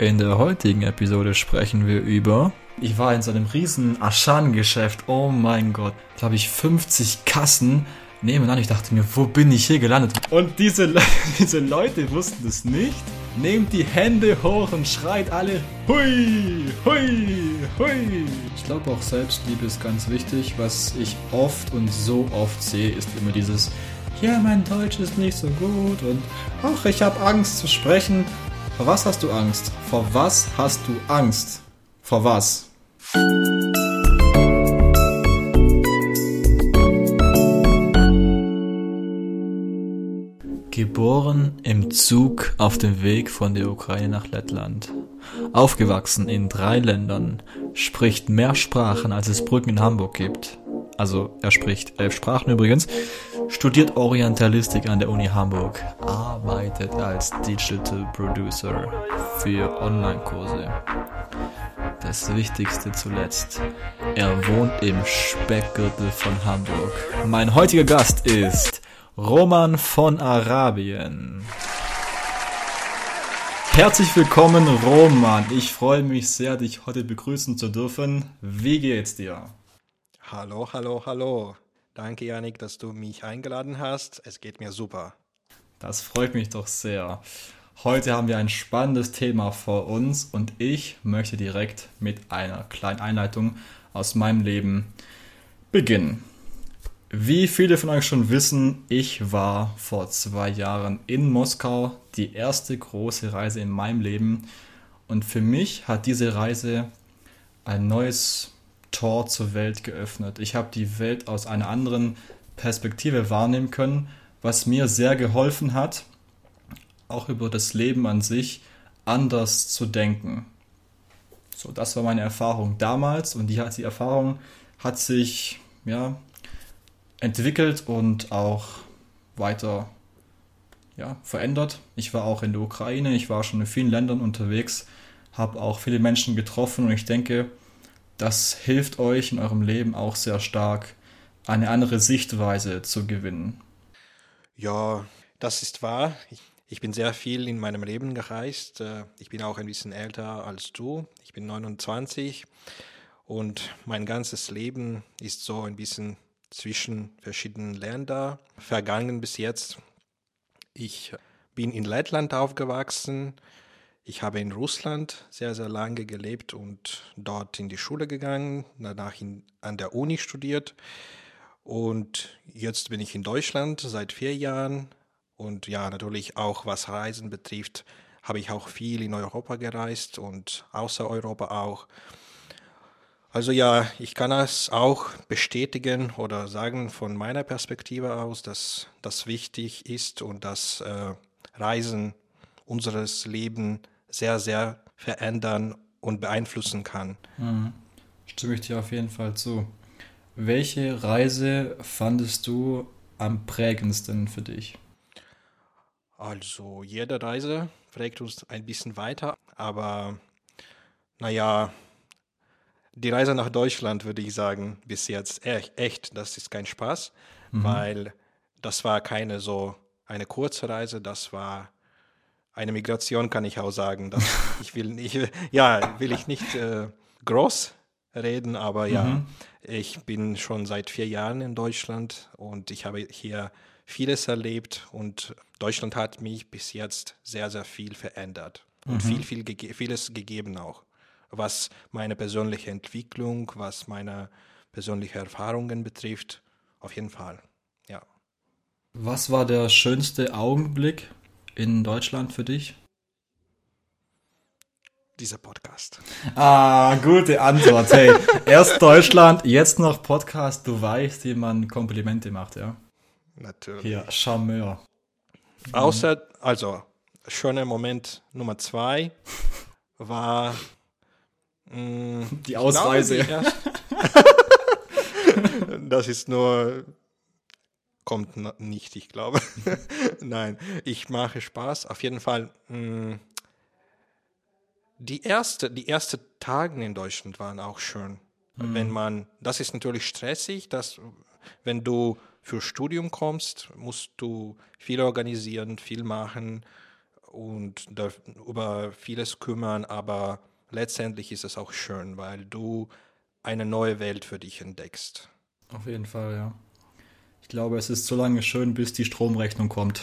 In der heutigen Episode sprechen wir über. Ich war in so einem riesen Aschan-Geschäft. Oh mein Gott. Da habe ich 50 Kassen nebenan. Ich dachte mir, wo bin ich hier gelandet? Und diese, diese Leute wussten es nicht. Nehmt die Hände hoch und schreit alle Hui, Hui, Hui. Ich glaube auch Selbstliebe ist ganz wichtig. Was ich oft und so oft sehe, ist immer dieses Ja, mein Deutsch ist nicht so gut und ach, ich habe Angst zu sprechen. Vor was hast du Angst? Vor was hast du Angst? Vor was? Geboren im Zug auf dem Weg von der Ukraine nach Lettland. Aufgewachsen in drei Ländern, spricht mehr Sprachen, als es Brücken in Hamburg gibt. Also er spricht elf Sprachen übrigens, studiert Orientalistik an der Uni Hamburg, arbeitet als Digital Producer für Online-Kurse. Das Wichtigste zuletzt, er wohnt im Speckgürtel von Hamburg. Mein heutiger Gast ist Roman von Arabien. Herzlich willkommen, Roman. Ich freue mich sehr, dich heute begrüßen zu dürfen. Wie geht's dir? Hallo, hallo, hallo. Danke, Janik, dass du mich eingeladen hast. Es geht mir super. Das freut mich doch sehr. Heute haben wir ein spannendes Thema vor uns und ich möchte direkt mit einer kleinen Einleitung aus meinem Leben beginnen. Wie viele von euch schon wissen, ich war vor zwei Jahren in Moskau, die erste große Reise in meinem Leben. Und für mich hat diese Reise ein neues Tor zur Welt geöffnet. Ich habe die Welt aus einer anderen Perspektive wahrnehmen können, was mir sehr geholfen hat, auch über das Leben an sich anders zu denken. So, das war meine Erfahrung damals und die, die Erfahrung hat sich ja entwickelt und auch weiter ja, verändert. Ich war auch in der Ukraine, ich war schon in vielen Ländern unterwegs, habe auch viele Menschen getroffen und ich denke, das hilft euch in eurem Leben auch sehr stark, eine andere Sichtweise zu gewinnen. Ja, das ist wahr. Ich, ich bin sehr viel in meinem Leben gereist. Äh, ich bin auch ein bisschen älter als du. Ich bin 29 und mein ganzes Leben ist so ein bisschen zwischen verschiedenen Ländern vergangen bis jetzt. Ich bin in Lettland aufgewachsen. Ich habe in Russland sehr, sehr lange gelebt und dort in die Schule gegangen, danach in, an der Uni studiert. Und jetzt bin ich in Deutschland seit vier Jahren. Und ja, natürlich auch was Reisen betrifft, habe ich auch viel in Europa gereist und außer Europa auch. Also ja, ich kann es auch bestätigen oder sagen von meiner Perspektive aus, dass das wichtig ist und dass äh, Reisen unseres Lebens sehr, sehr verändern und beeinflussen kann. Mhm. Stimme ich dir auf jeden Fall zu. Welche Reise fandest du am prägendsten für dich? Also jede Reise prägt uns ein bisschen weiter, aber naja, die Reise nach Deutschland, würde ich sagen, bis jetzt echt, echt das ist kein Spaß, mhm. weil das war keine so eine kurze Reise, das war eine Migration, kann ich auch sagen. Das, ich will nicht, ja, will ich nicht äh, groß reden, aber ja, mhm. ich bin schon seit vier Jahren in Deutschland und ich habe hier vieles erlebt und Deutschland hat mich bis jetzt sehr, sehr viel verändert und mhm. viel, viel gege vieles gegeben auch was meine persönliche Entwicklung, was meine persönlichen Erfahrungen betrifft. Auf jeden Fall, ja. Was war der schönste Augenblick in Deutschland für dich? Dieser Podcast. Ah, gute Antwort. Hey, erst Deutschland, jetzt noch Podcast. Du weißt, wie man Komplimente macht, ja? Natürlich. Hier, Charmeur. Außer, also, schöner Moment Nummer zwei war Mm, die Ausreise. Glaube, das ist nur kommt nicht, ich glaube. Nein, ich mache Spaß. Auf jeden Fall. Mm, die erste, die ersten Tage in Deutschland waren auch schön. Mhm. Wenn man, das ist natürlich stressig, dass wenn du für Studium kommst, musst du viel organisieren, viel machen und da, über vieles kümmern, aber letztendlich ist es auch schön, weil du eine neue Welt für dich entdeckst. Auf jeden Fall, ja. Ich glaube, es ist so lange schön, bis die Stromrechnung kommt.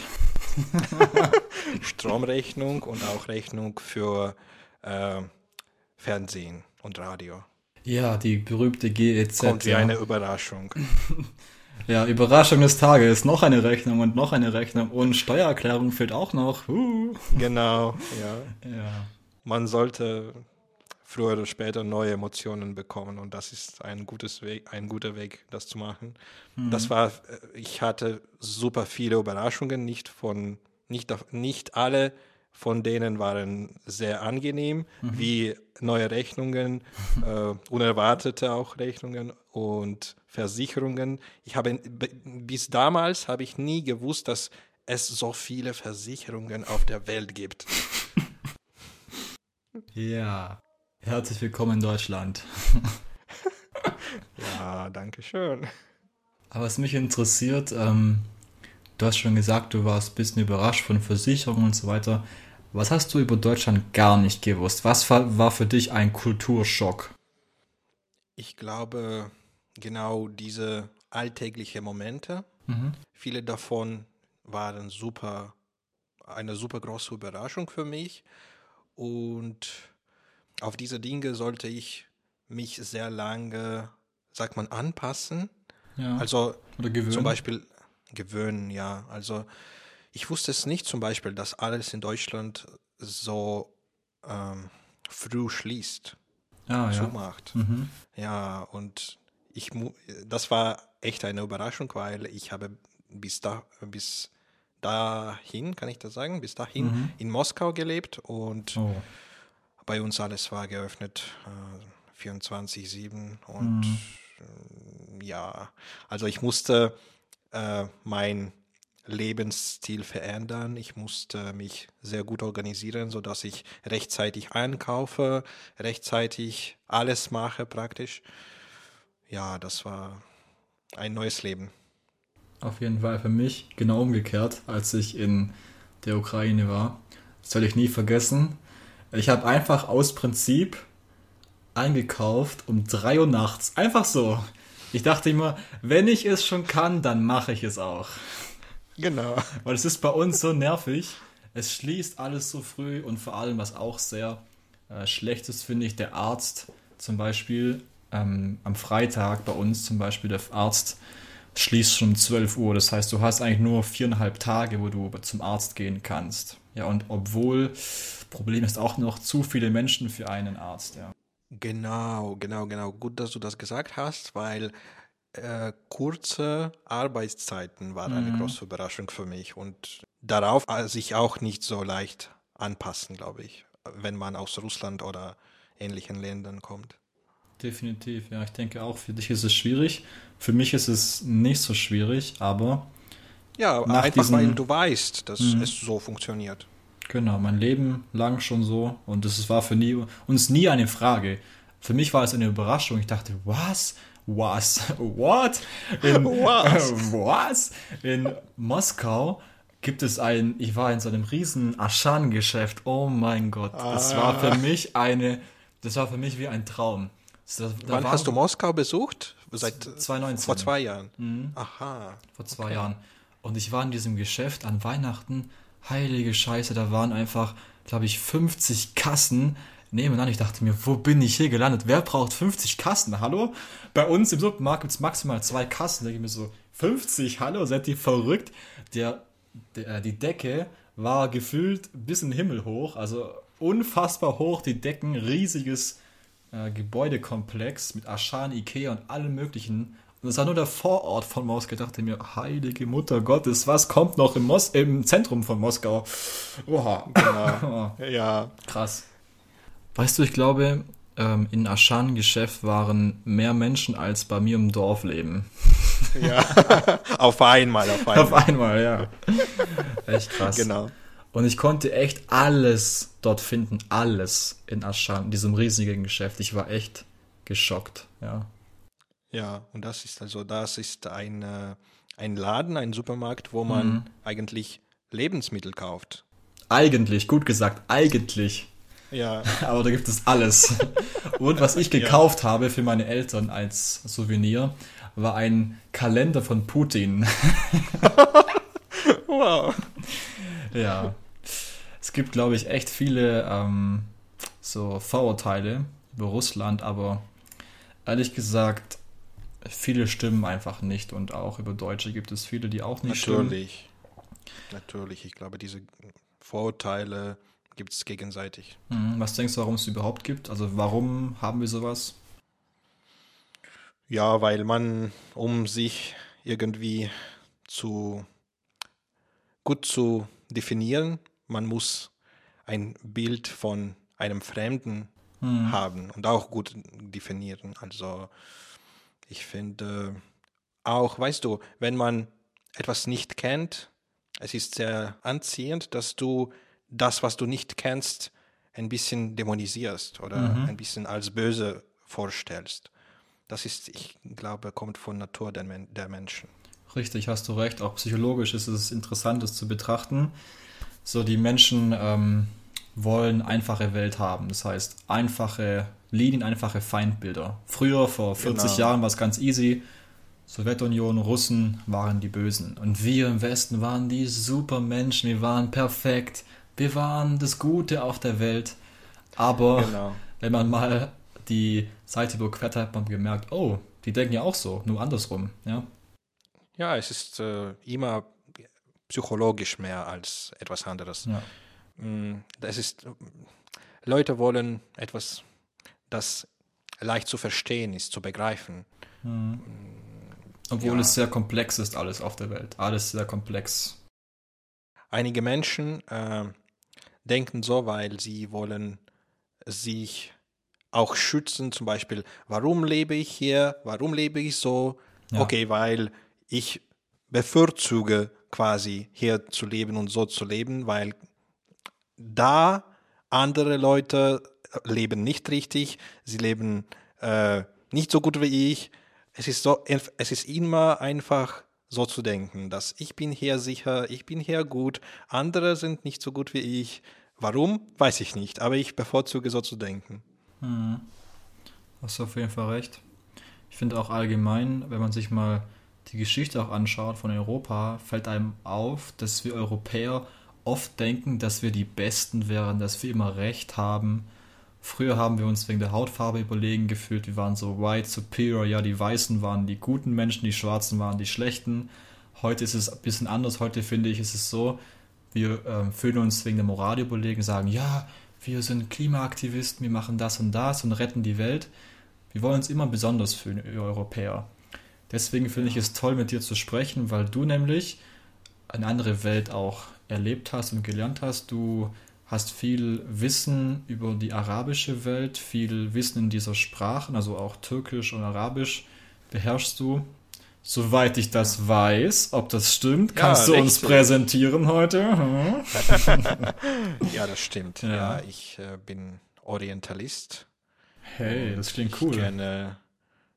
Stromrechnung und auch Rechnung für äh, Fernsehen und Radio. Ja, die berühmte GEZ. Kommt wie ja. eine Überraschung. Ja, Überraschung des Tages. Noch eine Rechnung und noch eine Rechnung. Und Steuererklärung fehlt auch noch. Uh. Genau, ja. Ja. Man sollte früher oder später neue Emotionen bekommen und das ist ein gutes Weg, ein guter Weg, das zu machen. Das war, äh, ich hatte super viele Überraschungen, nicht von, nicht, nicht alle von denen waren sehr angenehm, wie neue Rechnungen, äh, unerwartete auch Rechnungen und Versicherungen. Ich habe bis damals habe ich nie gewusst, dass es so viele Versicherungen auf der Welt gibt. Ja. Herzlich willkommen in Deutschland. Ja, danke schön. Aber was mich interessiert, ähm, du hast schon gesagt, du warst ein bisschen überrascht von Versicherungen und so weiter. Was hast du über Deutschland gar nicht gewusst? Was war, war für dich ein Kulturschock? Ich glaube, genau diese alltäglichen Momente, viele davon waren super, eine super große Überraschung für mich. Und auf diese Dinge sollte ich mich sehr lange, sagt man, anpassen. Ja. Also Oder gewöhnen? zum Beispiel gewöhnen, ja. Also ich wusste es nicht zum Beispiel, dass alles in Deutschland so ähm, früh schließt, ah, ja. zumacht. Mhm. Ja, und ich, mu- das war echt eine Überraschung, weil ich habe bis, da, bis dahin, kann ich das sagen, bis dahin in Moskau gelebt und Oh. Bei uns alles war geöffnet, äh, 24-7 und äh, ja, also ich musste äh, mein Lebensstil verändern. Ich musste mich sehr gut organisieren, sodass ich rechtzeitig einkaufe, rechtzeitig alles mache praktisch. Ja, das war ein neues Leben. Auf jeden Fall für mich genau umgekehrt, als ich in der Ukraine war. Das werde ich nie vergessen. Ich habe einfach aus Prinzip eingekauft um 3 Uhr nachts. Einfach so. Ich dachte immer, wenn ich es schon kann, dann mache ich es auch. Genau. Weil es ist bei uns so nervig. Es schließt alles so früh und vor allem, was auch sehr äh, schlecht ist, finde ich, der Arzt zum Beispiel ähm, am Freitag bei uns zum Beispiel, der Arzt schließt schon um 12 Uhr. Das heißt, du hast eigentlich nur viereinhalb Tage, wo du zum Arzt gehen kannst. Ja, und obwohl, Problem ist auch noch zu viele Menschen für einen Arzt, ja. Genau, genau, genau. Gut, dass du das gesagt hast, weil äh, kurze Arbeitszeiten waren eine große Überraschung für mich und darauf äh, sich auch nicht so leicht anpassen, glaube ich, wenn man aus Russland oder ähnlichen Ländern kommt. Definitiv, ja. Ich denke auch, für dich ist es schwierig. Für mich ist es nicht so schwierig, aber Ja, Nach einfach diesen- weil du weißt, dass es so funktioniert. Genau, mein Leben lang schon so und es war für nie, uns nie eine Frage. Für mich war es eine Überraschung. Ich dachte, was? Was? What? In, Was? was? In Moskau gibt es ein, ich war in so einem riesen Aschan-Geschäft. Oh mein Gott. Das war für mich eine, das war für mich wie ein Traum. Da, da Wann hast du Moskau besucht? Seit 2019. vor zwei Jahren. Aha. vor zwei Jahren. Und ich war in diesem Geschäft an Weihnachten. Heilige Scheiße, da waren einfach, glaube ich, 50 Kassen nebeneinander. Ich dachte mir, wo bin ich hier gelandet? Wer braucht 50 Kassen? Hallo? Bei uns im Supermarkt gibt es maximal zwei Kassen. Da denke ich mir so, 50? Hallo, seid ihr verrückt? Der, der, die Decke war gefüllt bis in den Himmel hoch. Also unfassbar hoch, die Decken, riesiges äh, Gebäudekomplex mit Aschan, Ikea und allem möglichen. Und es war nur der Vorort von Moskau. Ich dachte mir, heilige Mutter Gottes, was kommt noch im, Mos im Zentrum von Moskau? Oha, Genau. ja. krass. Weißt du, ich glaube, ähm, in Aschan-Geschäft waren mehr Menschen als bei mir im Dorf leben. ja. auf einmal, auf einmal. Auf einmal, ja. Echt krass. Genau. Und ich konnte echt alles dort finden, alles in Aschan, in diesem riesigen Geschäft. Ich war echt geschockt, ja. Ja, und das ist also, das ist ein, äh, ein Laden, ein Supermarkt, wo man eigentlich Lebensmittel kauft. Eigentlich, gut gesagt, eigentlich. Ja. Aber da gibt es alles. Und was ich gekauft ja. habe für meine Eltern als Souvenir, war ein Kalender von Putin. wow. Ja. Es gibt, glaube ich, echt viele ähm, so Vorurteile über Russland, aber ehrlich gesagt, viele stimmen einfach nicht und auch über Deutsche gibt es viele, die auch nicht Natürlich. stimmen. Natürlich, ich glaube, diese Vorurteile gibt es gegenseitig. Mhm. Was denkst du, warum es überhaupt gibt? Also warum haben wir sowas? Ja, weil man, um sich irgendwie zu gut zu definieren, man muss ein Bild von einem Fremden mhm. haben und auch gut definieren. Also ich finde auch, weißt du, wenn man etwas nicht kennt, es ist sehr anziehend, dass du das, was du nicht kennst, ein bisschen dämonisierst oder mhm. ein bisschen als böse vorstellst. Das ist, ich glaube, kommt von Natur der, Men der Menschen. Richtig, hast du recht. Auch psychologisch ist es interessant, das zu betrachten. So, die Menschen ähm, wollen einfache Welt haben. Das heißt, einfache Linien, einfache Feindbilder. Früher, vor 40 genau. Jahren, war es ganz easy. Sowjetunion, Russen waren die Bösen. Und wir im Westen waren die super Menschen. Wir waren perfekt. Wir waren das Gute auf der Welt. Aber genau. wenn man mal die Seite überquert hat, hat man gemerkt, oh, die denken ja auch so, nur andersrum. Ja, ja es ist äh, immer psychologisch mehr als etwas anderes. Ja. Mm, das ist, Leute wollen etwas, das leicht zu verstehen ist, zu begreifen. Mhm. Obwohl ja. es sehr komplex ist, alles auf der Welt. Alles sehr komplex. Einige Menschen äh, denken so, weil sie wollen sich auch schützen, zum Beispiel, warum lebe ich hier, warum lebe ich so? Ja. Okay, weil ich bevorzuge quasi hier zu leben und so zu leben, weil da andere Leute leben nicht richtig, sie leben äh, nicht so gut wie ich. Es ist, so, es ist immer einfach so zu denken, dass ich bin hier sicher, ich bin hier gut, andere sind nicht so gut wie ich. Warum, weiß ich nicht, aber ich bevorzuge so zu denken. Hm. Hast du auf jeden Fall recht. Ich finde auch allgemein, wenn man sich mal die Geschichte auch anschaut von Europa, fällt einem auf, dass wir Europäer oft denken, dass wir die Besten wären, dass wir immer Recht haben. Früher haben wir uns wegen der Hautfarbe überlegen gefühlt. Wir waren so white superior. Ja, die Weißen waren die guten Menschen, die Schwarzen waren die Schlechten. Heute ist es ein bisschen anders. Heute finde ich, ist es so, wir äh, fühlen uns wegen der Moral überlegen, sagen, ja, wir sind Klimaaktivisten, wir machen das und das und retten die Welt. Wir wollen uns immer besonders fühlen, wir Europäer. Deswegen finde ich es toll, mit dir zu sprechen, weil du nämlich eine andere Welt auch erlebt hast und gelernt hast. Du hast viel Wissen über die arabische Welt, viel Wissen in dieser Sprachen, also auch Türkisch und Arabisch beherrschst du. Soweit ich das weiß, ob das stimmt, kannst ja, du uns präsentieren heute. Ja, das stimmt. Ja, ja ich äh, bin Orientalist. Hey, das klingt cool. Ich kenne,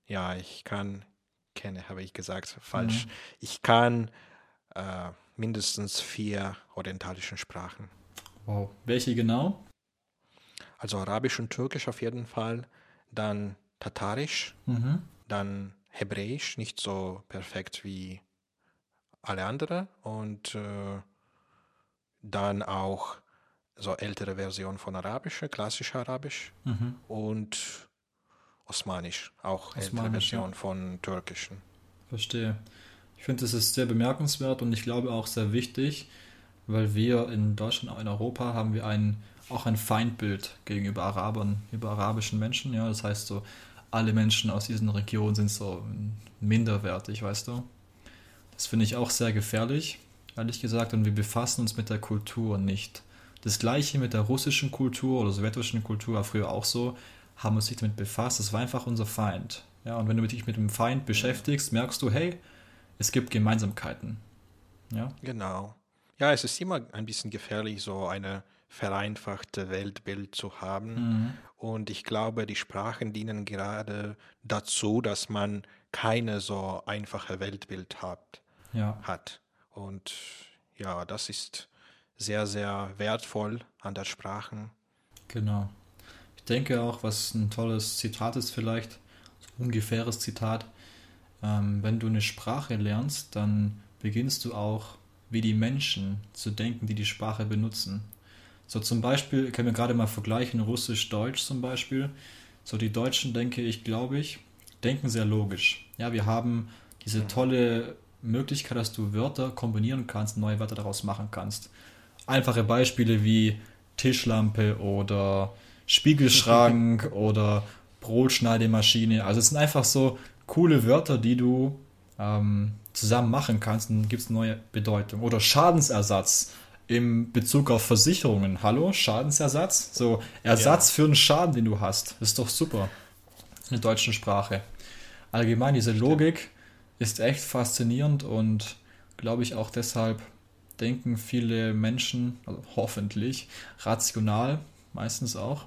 ja, ich kann, kenne, habe ich gesagt, falsch. Mhm. Ich kann äh, mindestens vier orientalischen Sprachen. Wow. Welche genau? Also Arabisch und Türkisch auf jeden Fall, dann Tatarisch, mhm. dann Hebräisch, nicht so perfekt wie alle anderen und äh, dann auch so ältere Version von Arabisch, klassisch Arabisch mhm. und Osmanisch, auch Osmanisch, ältere Version ja. von Türkischen. Verstehe. Ich finde, das ist sehr bemerkenswert und ich glaube auch sehr wichtig, weil wir in Deutschland, auch in Europa, haben wir ein, auch ein Feindbild gegenüber Arabern, über arabischen Menschen. Ja, das heißt so, alle Menschen aus diesen Regionen sind so minderwertig, weißt du. Das finde ich auch sehr gefährlich, ehrlich gesagt, und wir befassen uns mit der Kultur nicht. Das gleiche mit der russischen Kultur oder sowjetischen Kultur war früher auch so, haben uns nicht damit befasst. Das war einfach unser Feind. Ja, und wenn du dich mit dem Feind beschäftigst, merkst du, hey, es gibt Gemeinsamkeiten. Ja? Genau. Ja, es ist immer ein bisschen gefährlich, so eine vereinfachte Weltbild zu haben. Mhm. Und ich glaube, die Sprachen dienen gerade dazu, dass man keine so einfache Weltbild hat. Ja. hat. Und ja, das ist sehr, sehr wertvoll an der Sprache. Genau. Ich denke auch, was ein tolles Zitat ist vielleicht, so ungefähres Zitat, ähm, wenn du eine Sprache lernst, dann beginnst du auch wie die Menschen zu denken, die die Sprache benutzen. So zum Beispiel, können wir gerade mal vergleichen, Russisch-Deutsch zum Beispiel. So die Deutschen, denke ich, glaube ich, denken sehr logisch. Ja, wir haben diese tolle Möglichkeit, dass du Wörter kombinieren kannst, neue Wörter daraus machen kannst. Einfache Beispiele wie Tischlampe oder Spiegelschrank oder Brotschneidemaschine. Also es sind einfach so coole Wörter, die du ähm, zusammen machen kannst und gibt es neue Bedeutung. Oder Schadensersatz im Bezug auf Versicherungen. Hallo, Schadensersatz? So, Ersatz ja. für einen Schaden, den du hast. Das ist doch super. In der deutschen Sprache. Allgemein, diese Logik ist echt faszinierend und glaube ich auch deshalb denken viele Menschen, also hoffentlich, rational, meistens auch,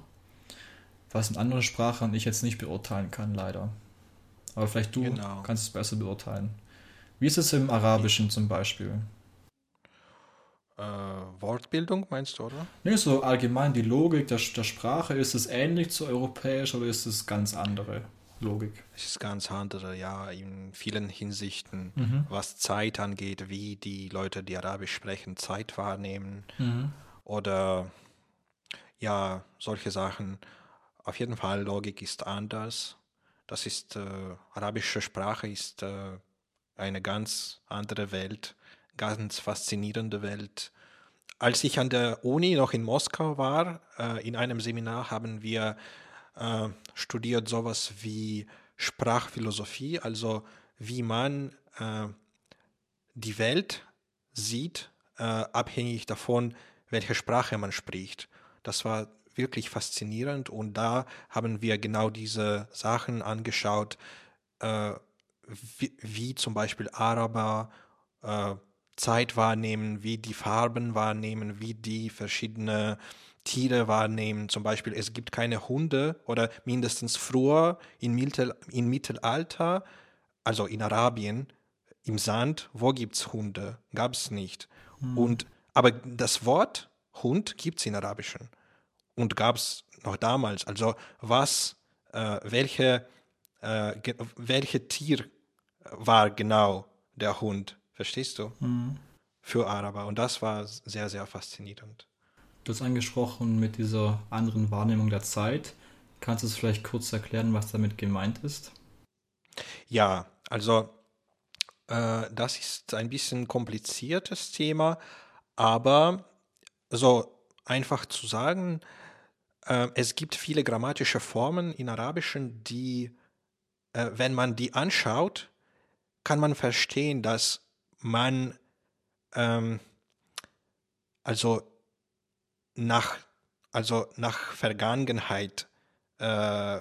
was in anderen Sprachen ich jetzt nicht beurteilen kann, leider. Aber vielleicht du genau. kannst es besser beurteilen. Wie ist es im Arabischen zum Beispiel? Äh, Wortbildung meinst du, oder? Nee, so allgemein die Logik der, der Sprache, ist es ähnlich zu europäisch oder ist es ganz andere Logik? Es ist ganz andere, ja, in vielen Hinsichten, mhm. was Zeit angeht, wie die Leute, die Arabisch sprechen, Zeit wahrnehmen mhm. oder ja, solche Sachen. Auf jeden Fall, Logik ist anders. Das ist, äh, arabische Sprache ist äh, eine ganz andere Welt, ganz faszinierende Welt. Als ich an der Uni noch in Moskau war, äh, in einem Seminar haben wir äh, studiert sowas wie Sprachphilosophie, also wie man äh, die Welt sieht, äh, abhängig davon, welche Sprache man spricht. Das war wirklich faszinierend und da haben wir genau diese Sachen angeschaut, äh, wie, wie, zum Beispiel Araber äh, Zeit wahrnehmen, wie die Farben wahrnehmen, wie die verschiedene Tiere wahrnehmen. Zum Beispiel, es gibt keine Hunde oder mindestens früher in, Mittel, in Mittelalter, also in Arabien, im Sand, wo gibt es Hunde? Gab es nicht. Mhm. Und, aber das Wort Hund gibt es in Arabischen und gab es noch damals. Also was, äh, welche, äh, welche Tier war genau der Hund, verstehst du? Mhm. Für Araber. Und das war sehr, sehr faszinierend. Du hast angesprochen mit dieser anderen Wahrnehmung der Zeit. Kannst du es vielleicht kurz erklären, was damit gemeint ist? Ja, also äh, das ist ein bisschen kompliziertes Thema, aber so einfach zu sagen, äh, es gibt viele grammatische Formen in Arabischen, die, äh, wenn man die anschaut, kann man verstehen, dass man ähm, also nach, also nach Vergangenheit äh,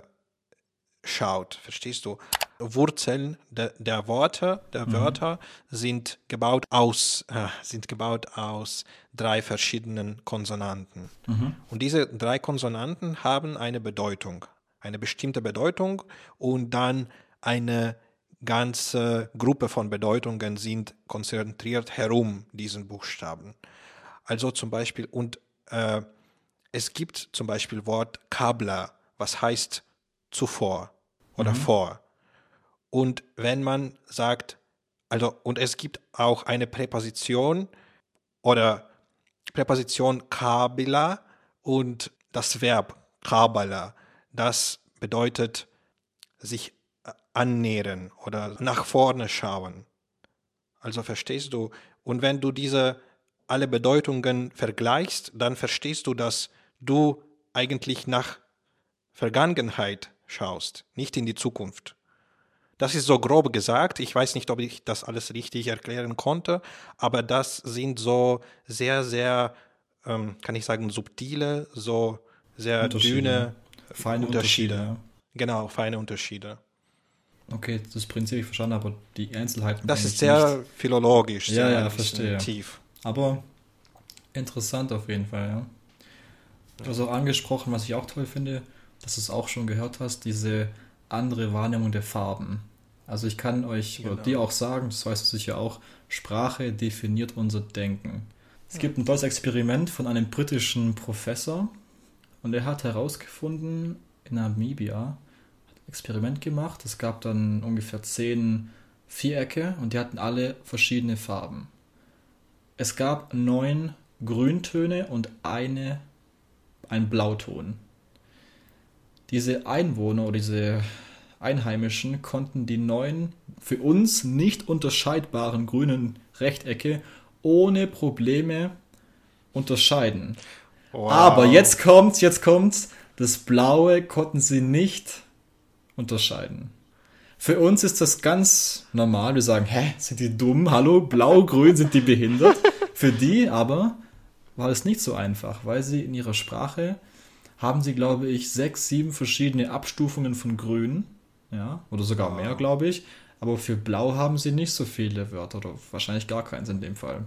schaut. Verstehst du? Wurzeln de, der Worte, der mhm. Wörter sind gebaut aus, äh, sind gebaut aus drei verschiedenen Konsonanten. Mhm. Und diese drei Konsonanten haben eine Bedeutung, eine bestimmte Bedeutung und dann eine ganze Gruppe von Bedeutungen sind konzentriert herum diesen Buchstaben. Also zum Beispiel, und äh, es gibt zum Beispiel Wort Kabla, was heißt zuvor oder mhm. vor. Und wenn man sagt, also, und es gibt auch eine Präposition oder Präposition kabila und das Verb kabala, das bedeutet sich annähern oder nach vorne schauen. Also verstehst du? Und wenn du diese alle Bedeutungen vergleichst, dann verstehst du, dass du eigentlich nach Vergangenheit schaust, nicht in die Zukunft. Das ist so grob gesagt. Ich weiß nicht, ob ich das alles richtig erklären konnte, aber das sind so sehr, sehr, ähm, kann ich sagen, subtile, so sehr dünne feine Unterschiede. Unterschiede. Genau, feine Unterschiede. Okay, das Prinzip ich verstanden, aber die Einzelheiten. Das ist sehr nicht. philologisch, ja, sehr ja, verstehe. tief. Aber interessant auf jeden Fall, ja. Du hast auch angesprochen, was ich auch toll finde, dass du es auch schon gehört hast, diese andere Wahrnehmung der Farben. Also ich kann euch genau. oder dir auch sagen, das weißt du sicher auch, Sprache definiert unser Denken. Es gibt ein tolles Experiment von einem britischen Professor und er hat herausgefunden, in Namibia, hat ein Experiment gemacht. Es gab dann ungefähr zehn Vierecke und die hatten alle verschiedene Farben. Es gab neun Grüntöne und eine, ein Blauton. Diese Einwohner oder diese Einheimischen konnten die neun für uns nicht unterscheidbaren grünen Rechtecke ohne Probleme unterscheiden. Wow. Aber jetzt kommt's, jetzt kommt's. Das Blaue konnten sie nicht unterscheiden. Für uns ist das ganz normal. Wir sagen, hä, sind die dumm? Hallo, blau, grün, sind die behindert? Für die aber war es nicht so einfach, weil sie in ihrer Sprache haben sie, glaube ich, sechs, sieben verschiedene Abstufungen von grün. Ja, oder sogar mehr, glaube ich. Aber für blau haben sie nicht so viele Wörter oder wahrscheinlich gar keins in dem Fall.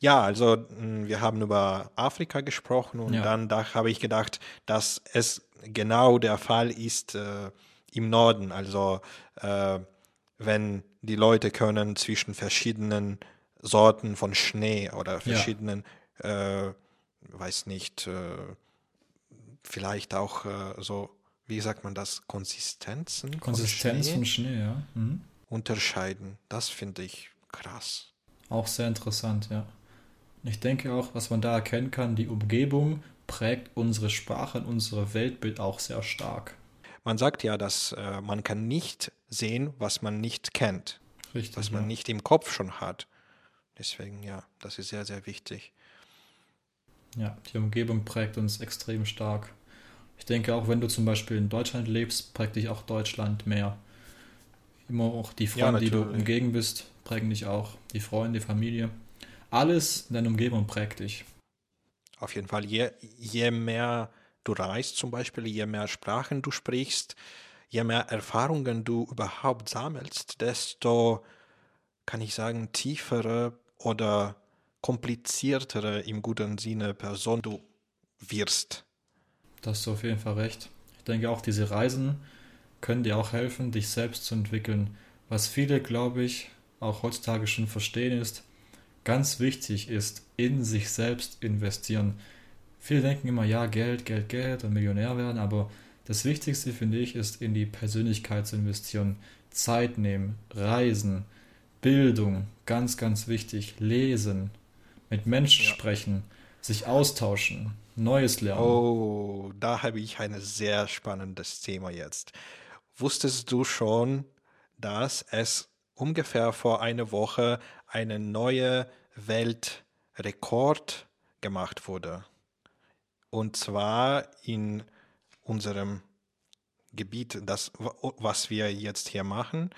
Ja, also mh, wir haben über Afrika gesprochen und Ja. dann da habe ich gedacht, dass es genau der Fall ist äh, im Norden. Also äh, wenn die Leute können zwischen verschiedenen Sorten von Schnee oder verschiedenen, äh, weiß nicht, äh, vielleicht auch äh, so, wie sagt man das, Konsistenzen von Konsistenz Schnee von Schnee, ja. Mhm. unterscheiden. Das finde ich krass. Auch sehr interessant, ja. Ich denke auch, was man da erkennen kann, die Umgebung prägt unsere Sprache und unser Weltbild auch sehr stark. Man sagt ja, dass äh, man kann nicht sehen, was man nicht kennt, Richtig. was ja. man nicht im Kopf schon hat. Deswegen, ja, das ist sehr, sehr wichtig. Ja, die Umgebung prägt uns extrem stark. Ich denke auch, wenn du zum Beispiel in Deutschland lebst, prägt dich auch Deutschland mehr. Immer auch die Ja, Freunde, die du umgeben bist, prägen dich auch. Die Freunde, die Familie. Alles in deiner Umgebung prägt dich. Auf jeden Fall, je, je mehr du reist zum Beispiel, je mehr Sprachen du sprichst, je mehr Erfahrungen du überhaupt sammelst, desto, kann ich sagen, tiefere oder kompliziertere im guten Sinne Person du wirst. Da hast du auf jeden Fall recht. Ich denke auch, diese Reisen können dir auch helfen, dich selbst zu entwickeln. Was viele, glaube ich, auch heutzutage schon verstehen ist, ganz wichtig ist, in sich selbst investieren. Viele denken immer, ja, Geld, Geld, Geld und Millionär werden, aber das Wichtigste, finde ich, ist, in die Persönlichkeit zu investieren. Zeit nehmen, reisen, Bildung, ganz, ganz wichtig, lesen, mit Menschen Ja. sprechen, sich austauschen, Neues lernen. Oh, da habe ich ein sehr spannendes Thema jetzt. Wusstest du schon, dass es ungefähr vor einer Woche eine neue Weltrekord gemacht wurde? Und zwar in unserem Gebiet, das, was wir jetzt hier machen,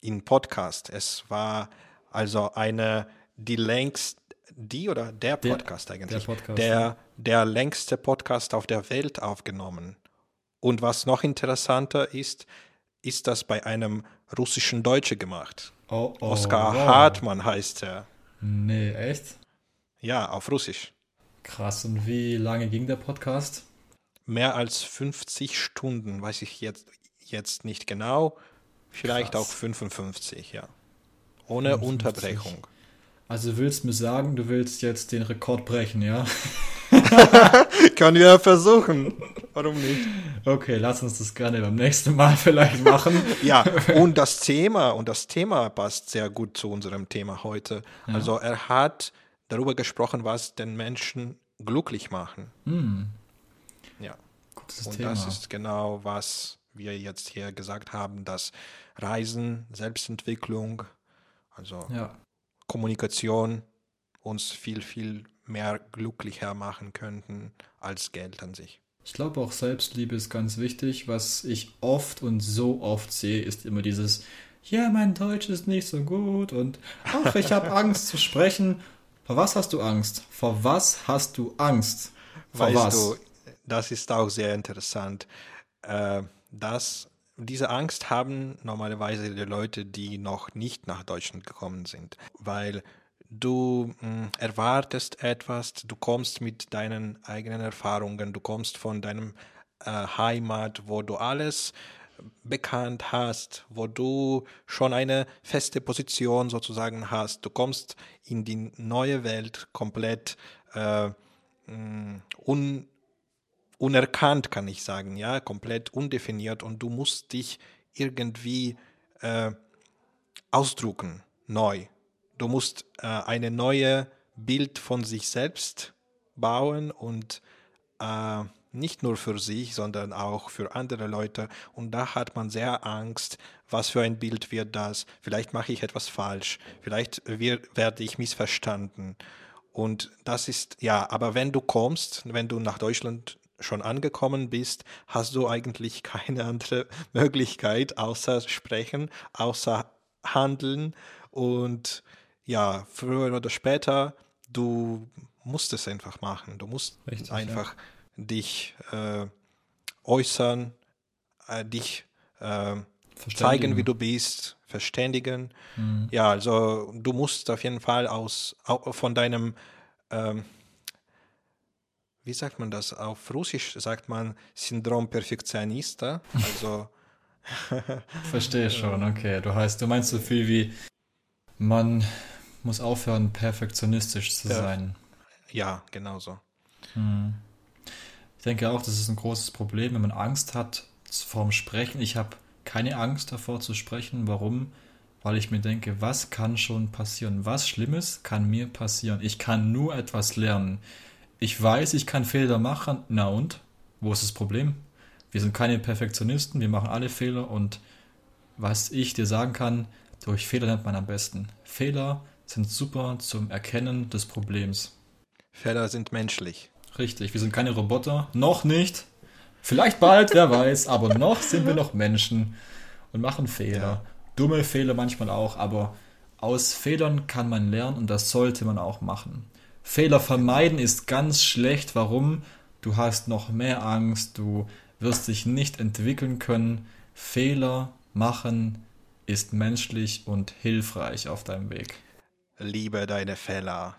in Podcast. Es war also eine, die längst, die oder der Der- Podcast eigentlich, der Podcast, der, der längste Podcast auf der Welt aufgenommen. Und was noch interessanter ist, ist das bei einem russischen Deutsche gemacht. Oh, oh, Oskar wow. Hartmann heißt er. Nee, echt? Ja, auf Russisch. Krass. Und wie lange ging der Podcast? Mehr als 50 Stunden, weiß ich jetzt, jetzt nicht genau. Vielleicht Krass. auch 55, ja. Ohne 55. Unterbrechung. Also willst mir sagen, du willst jetzt den Rekord brechen, ja? Können wir versuchen. Warum nicht? Okay, lass uns das gerne beim nächsten Mal vielleicht machen. Ja, und das Thema, und das Thema passt sehr gut zu unserem Thema heute. Also er hat darüber gesprochen, was den Menschen glücklich machen. Ja. Gutes Und Thema. das ist genau, was wir jetzt hier gesagt haben, dass Reisen, Selbstentwicklung, also ja, Kommunikation uns viel, viel mehr glücklicher machen könnten als Geld an sich. ich glaube auch Selbstliebe ist ganz wichtig. Was ich oft und so oft sehe, ist immer dieses, ja, mein Deutsch ist nicht so gut und ach, ich habe Angst zu sprechen. Vor was hast du Angst? Vor was hast du Angst? Vor Weißt was? du, das ist auch sehr interessant. Äh, dass diese Angst haben normalerweise die Leute, die noch nicht nach Deutschland gekommen sind, weil du mh, erwartest etwas, du kommst mit deinen eigenen Erfahrungen, du kommst von deinem äh, Heimat, wo du alles bekannt hast, wo du schon eine feste Position sozusagen hast. Du kommst in die neue Welt komplett äh, mm, un, unerkannt, kann ich sagen, ja, komplett undefiniert und du musst dich irgendwie äh, ausdrucken, neu. Du musst äh, eine neue Bild von sich selbst bauen und äh, nicht nur für sich, sondern auch für andere Leute. Und da hat man sehr Angst, was für ein Bild wird das? Vielleicht mache ich etwas falsch, vielleicht wird, werde ich missverstanden. Und das ist, ja, aber wenn du kommst, wenn du nach Deutschland schon angekommen bist, hast du eigentlich keine andere Möglichkeit außer sprechen, außer handeln. Und ja, früher oder später, du musst es einfach machen. Du musst Richtig, einfach ja dich äh, äußern, äh, dich äh, zeigen, wie du bist, verständigen. Mhm. Ja, also du musst auf jeden Fall aus von deinem ähm, wie sagt man das? Auf Russisch sagt man Syndrom Perfektionista. Also Verstehe schon, okay. Du heißt, du meinst so viel wie man muss aufhören, perfektionistisch zu ja. sein. Ja, genau so. Hm. Ich denke auch, das ist ein großes Problem, wenn man Angst hat vorm Sprechen. Ich habe keine Angst davor zu sprechen. Warum? Weil ich mir denke, was kann schon passieren? Was Schlimmes kann mir passieren? Ich kann nur etwas lernen. Ich weiß, ich kann Fehler machen. Na und? Wo ist das Problem? Wir sind keine Perfektionisten, wir machen alle Fehler und was ich dir sagen kann, durch Fehler lernt man am besten. Fehler sind super zum Erkennen des Problems. Fehler sind menschlich. Richtig, wir sind keine Roboter. Noch nicht. Vielleicht bald, wer weiß. Aber noch sind wir noch Menschen und machen Fehler. Ja. Dumme Fehler manchmal auch, aber aus Fehlern kann man lernen und das sollte man auch machen. Fehler vermeiden ist ganz schlecht. Warum? Du hast noch mehr Angst, du wirst dich nicht entwickeln können. Fehler machen ist menschlich und hilfreich auf deinem Weg. Liebe deine Fehler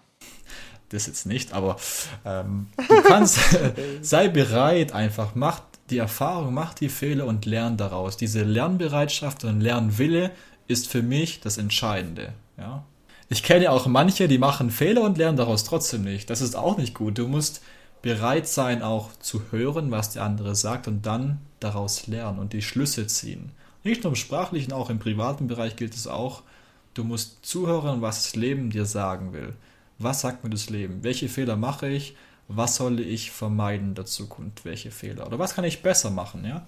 das jetzt nicht, aber ähm, du kannst, sei bereit einfach, mach die Erfahrung, mach die Fehler und lern daraus. Diese Lernbereitschaft und Lernwille ist für mich das Entscheidende. Ja? Ich kenne auch manche, die machen Fehler und lernen daraus trotzdem nicht. Das ist auch nicht gut. Du musst bereit sein, auch zu hören, was der andere sagt und dann daraus lernen und die Schlüsse ziehen. Nicht nur im sprachlichen, auch im privaten Bereich gilt es auch. Du musst zuhören, was das Leben dir sagen will was sagt mir das Leben? Welche Fehler mache ich? Was soll ich vermeiden in der Zukunft? Welche Fehler? Oder was kann ich besser machen? Ja?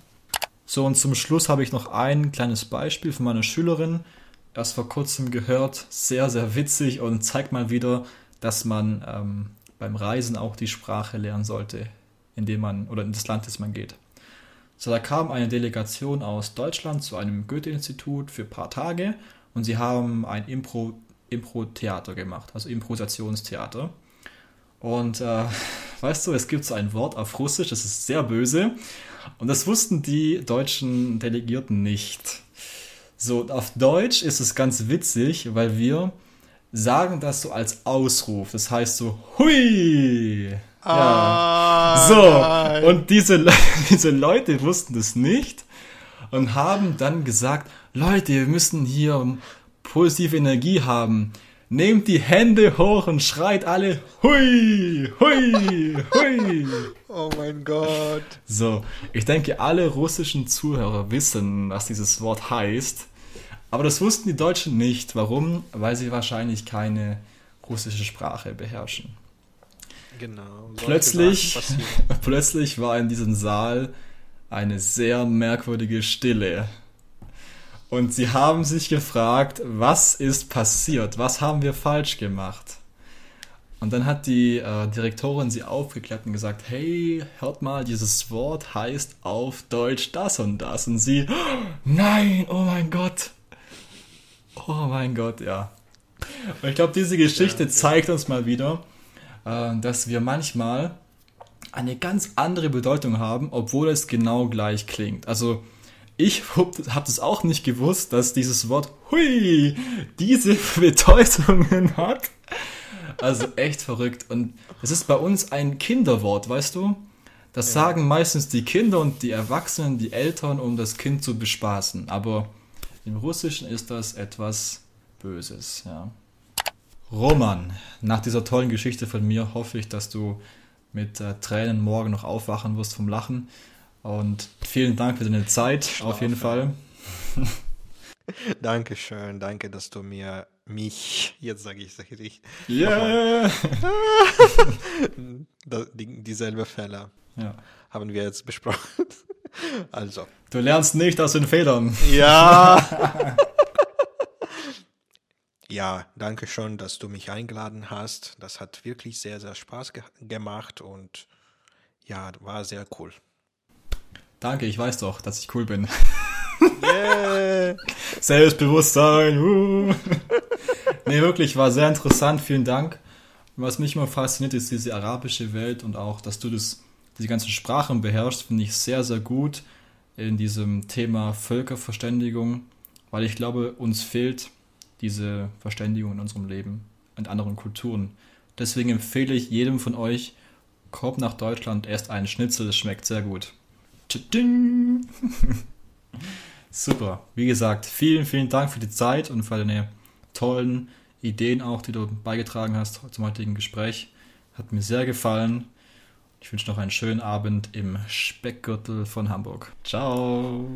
So, und zum Schluss habe ich noch ein kleines Beispiel von meiner Schülerin. Erst vor kurzem gehört, sehr, sehr witzig und zeigt mal wieder, dass man ähm, beim Reisen auch die Sprache lernen sollte, in dem man oder in das Land, das man geht. So, da kam eine Delegation aus Deutschland zu einem Goethe-Institut für ein paar Tage und sie haben ein Impro Impro-Theater gemacht, also Improvisationstheater. Und äh, weißt du, es gibt so ein Wort auf Russisch, das ist sehr böse. Und das wussten die deutschen Delegierten nicht. So, auf Deutsch ist es ganz witzig, weil wir sagen das so als Ausruf. Das heißt so, hui! Ja. Ah, so, nein. und diese, diese Leute wussten das nicht und haben dann gesagt, Leute, wir müssen hier positive Energie haben. Nehmt die Hände hoch und schreit alle Hui, Hui, Hui. Oh mein Gott. So, ich denke, alle russischen Zuhörer wissen, was dieses Wort heißt. Aber das wussten die Deutschen nicht. Warum? Weil sie wahrscheinlich keine russische Sprache beherrschen. Genau. Plötzlich, plötzlich war in diesem Saal eine sehr merkwürdige Stille. Und sie haben sich gefragt, was ist passiert? Was haben wir falsch gemacht? Und dann hat die äh, Direktorin sie aufgeklärt und gesagt, hey, hört mal, dieses Wort heißt auf Deutsch das und das. Und sie, oh, nein, oh mein Gott. Oh mein Gott, ja. Und ich glaube, diese Geschichte ja, zeigt uns mal wieder, äh, dass wir manchmal eine ganz andere Bedeutung haben, obwohl es genau gleich klingt. Also ich habe das auch nicht gewusst, dass dieses Wort hui diese Bedeutungen hat. Also echt verrückt. Und es ist bei uns ein Kinderwort, weißt du? Das ja. sagen meistens die Kinder und die Erwachsenen, die Eltern, um das Kind zu bespaßen. Aber im Russischen ist das etwas Böses, ja. Roman, nach dieser tollen Geschichte von mir hoffe ich, dass du mit äh, Tränen morgen noch aufwachen wirst vom Lachen. Und vielen Dank für deine Zeit, Schlafen. auf jeden Fall. Dankeschön, danke, dass du mir mich, jetzt sage ich es richtig. Yeah! die, dieselbe Fälle ja. haben wir jetzt besprochen. Also. Du lernst nicht aus den Fehlern. Ja! ja, danke schon, dass du mich eingeladen hast. Das hat wirklich sehr, sehr Spaß ge gemacht und ja, war sehr cool. Danke, ich weiß doch, dass ich cool bin. Yeah. Selbstbewusstsein. Uh. nee, wirklich, war sehr interessant. Vielen Dank. Was mich immer fasziniert, ist diese arabische Welt und auch, dass du das, diese ganzen Sprachen beherrschst, finde ich sehr, sehr gut in diesem Thema Völkerverständigung, weil ich glaube, uns fehlt diese Verständigung in unserem Leben und anderen Kulturen. Deswegen empfehle ich jedem von euch, kommt nach Deutschland, erst einen Schnitzel, das schmeckt sehr gut. Super. Wie gesagt, vielen, vielen Dank für die Zeit und für deine tollen Ideen auch, die du beigetragen hast zum heutigen Gespräch. Hat mir sehr gefallen. Ich wünsche noch einen schönen Abend im Speckgürtel von Hamburg. Ciao.